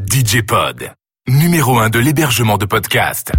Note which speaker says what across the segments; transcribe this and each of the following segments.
Speaker 1: DJ Pod, numéro 1 de l'hébergement de podcast.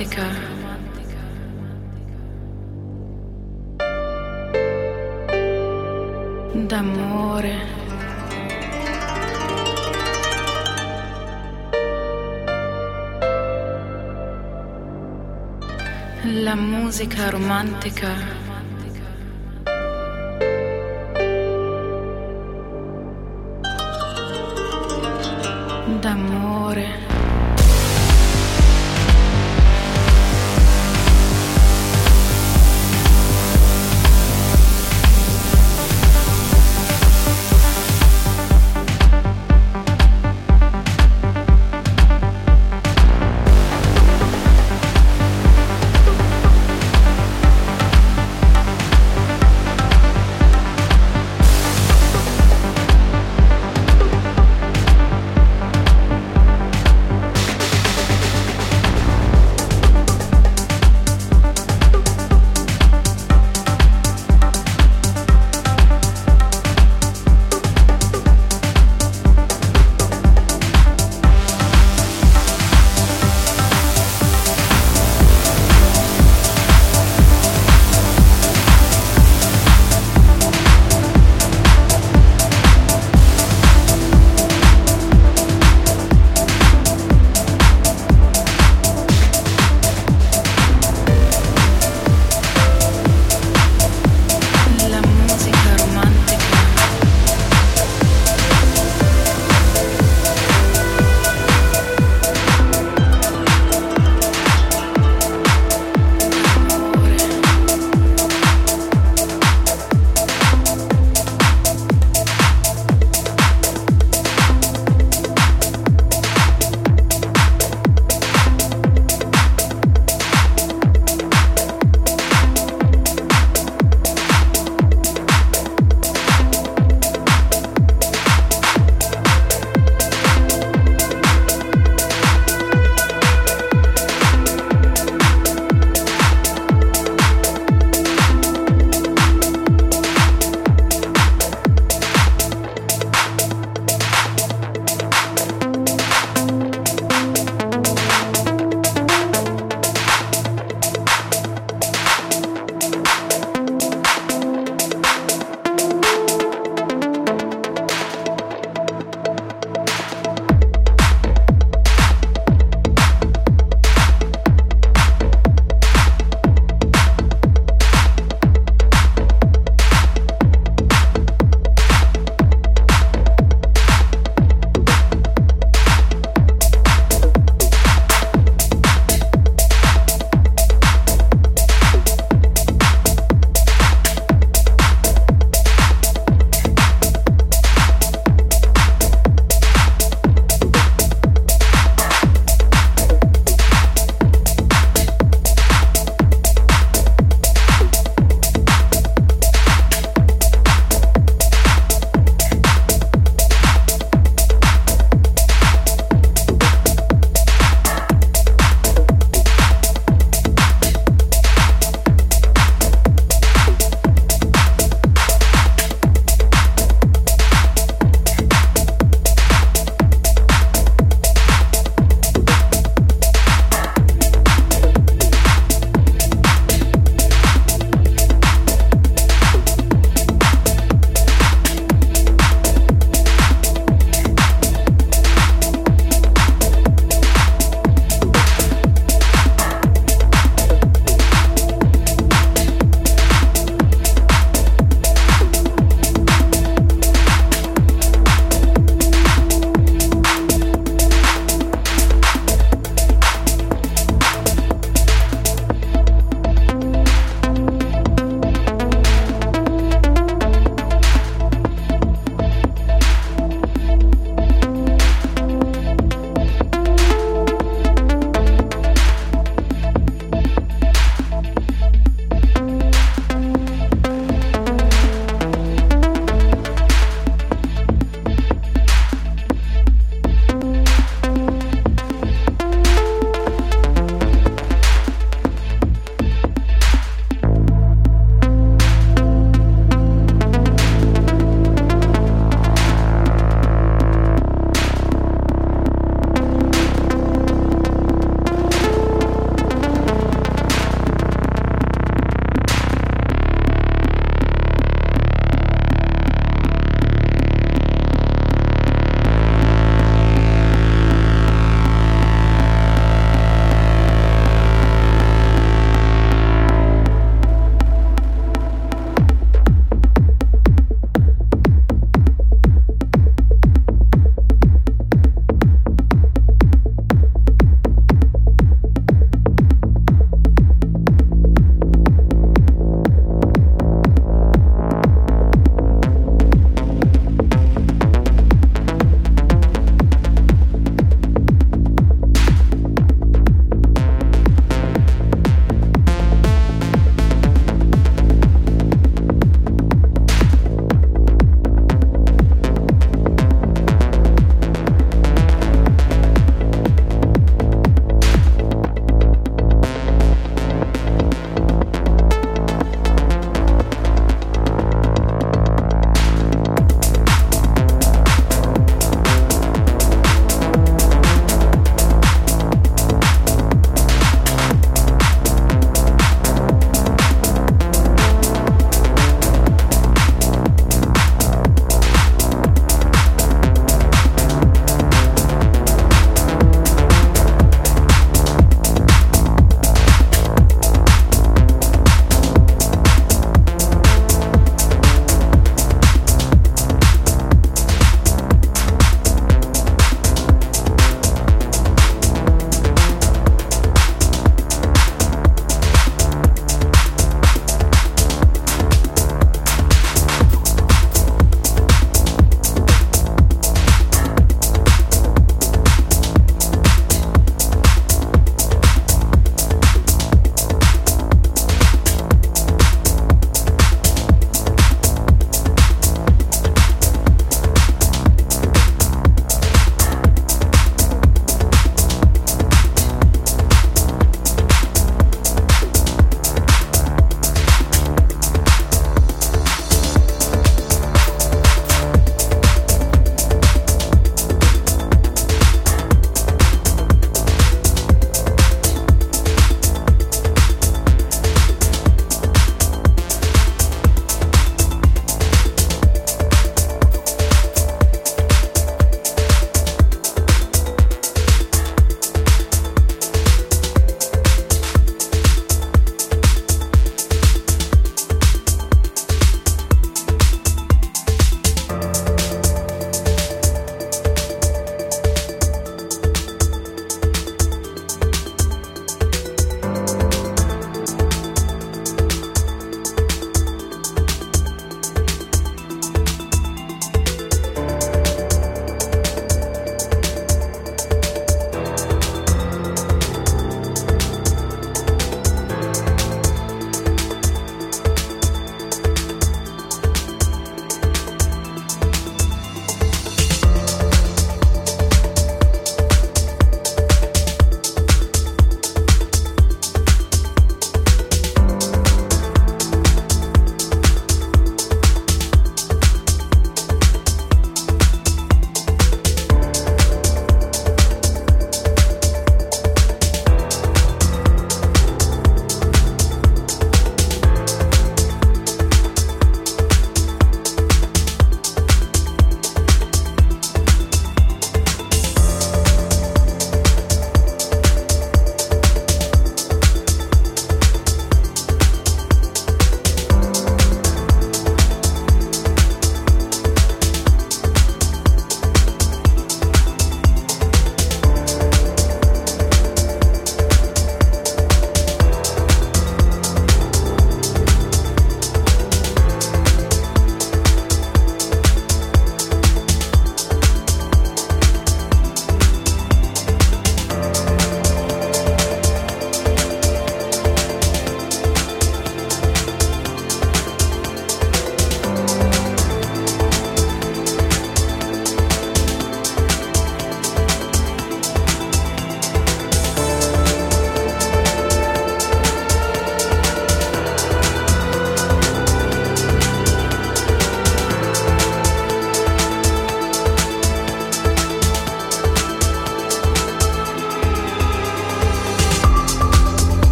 Speaker 2: Romantica. D'amore. La musica romantica. D'amore.